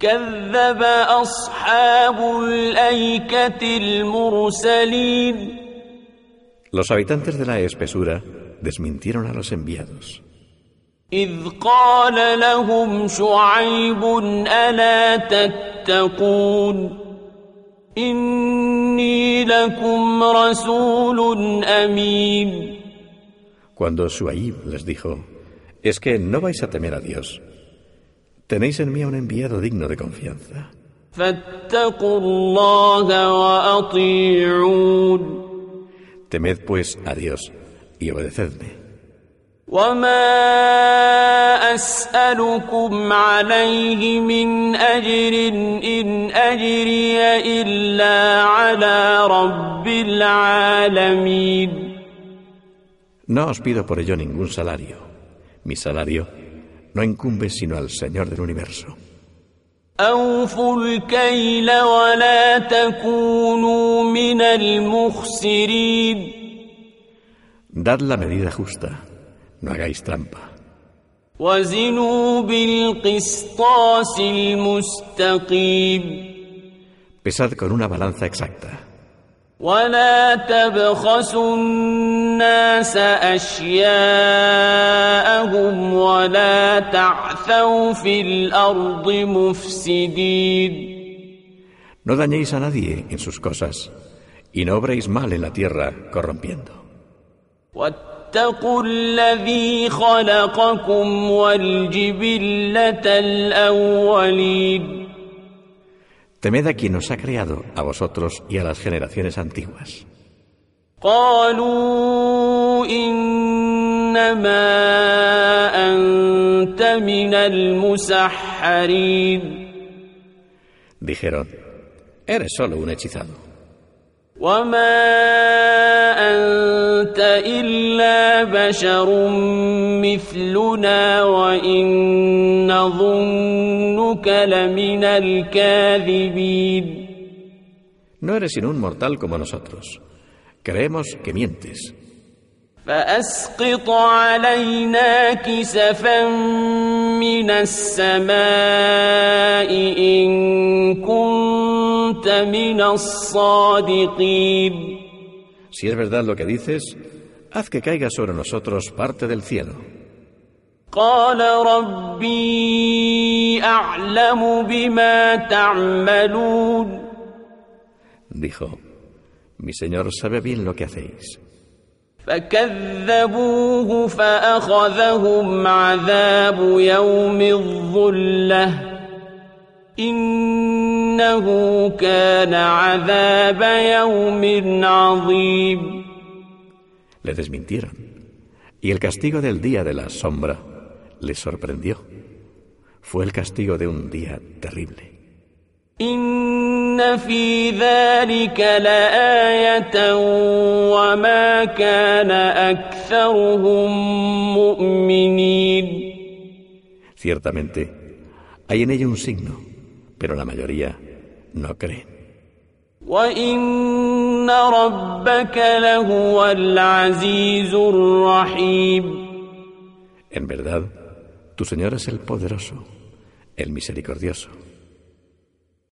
كذب أصحاب الأيكة المرسلين Los habitantes de la espesura desmintieron a los enviados. إذ قال لهم شعيب ألا تتقون إني لكم رسول أمين Cuando Shuaib les dijo, es que no vais a temer a Dios. Tenéis en mí a un enviado digno de confianza. فاتقوا الله وأطيعون Temed pues a Dios y obedecedme. وما أسألكم عليه من أجر إن أجري إلا على رب العالمين No os pido por ello ningún salario. Mi salario no incumbe sino al Señor del universo. أوفوا الكيل ولا تكونوا من المخسرين Dad la medida justa, no hagáis trampa. وزنوا بالقسطاس المستقيم Pesad con una balanza exacta. ولا تبخسوا الناس أشياءهم ولا تعثوا في الأرض مفسدين No dañéis a nadie en sus cosas y no obréis mal en la tierra corrompiendo. واتقوا الذي خلقكم والجبلة الأولين Temed a quien os ha creado, a vosotros y a las generaciones antiguas. قالوا إنما أنت من المسحرين Dijeron, eres solo un hechizado. No eres sino un mortal como nosotros. Creemos que mientes. فأسقط علينا كسفا من السماء إن كنت من الصادقين Si es verdad lo que dices, haz que caiga sobre nosotros parte del cielo. قال ربي أعلم بما تعملون Dijo, mi Señor sabe bien lo que hacéis. فكذبوه فأخذهم عذاب يوم الظلة إنه كان عذاب يوم عظيم Le desmintieron. Y el castigo del día de la sombra les sorprendió. Fue el castigo de un día terrible. إن في ذلك لآية وما كان أكثرهم مؤمنين Ciertamente, hay en ello un signo, pero la mayoría no creen. وإن ربك لهو العزيز الرحيم En verdad, tu Señor es el poderoso, el misericordioso.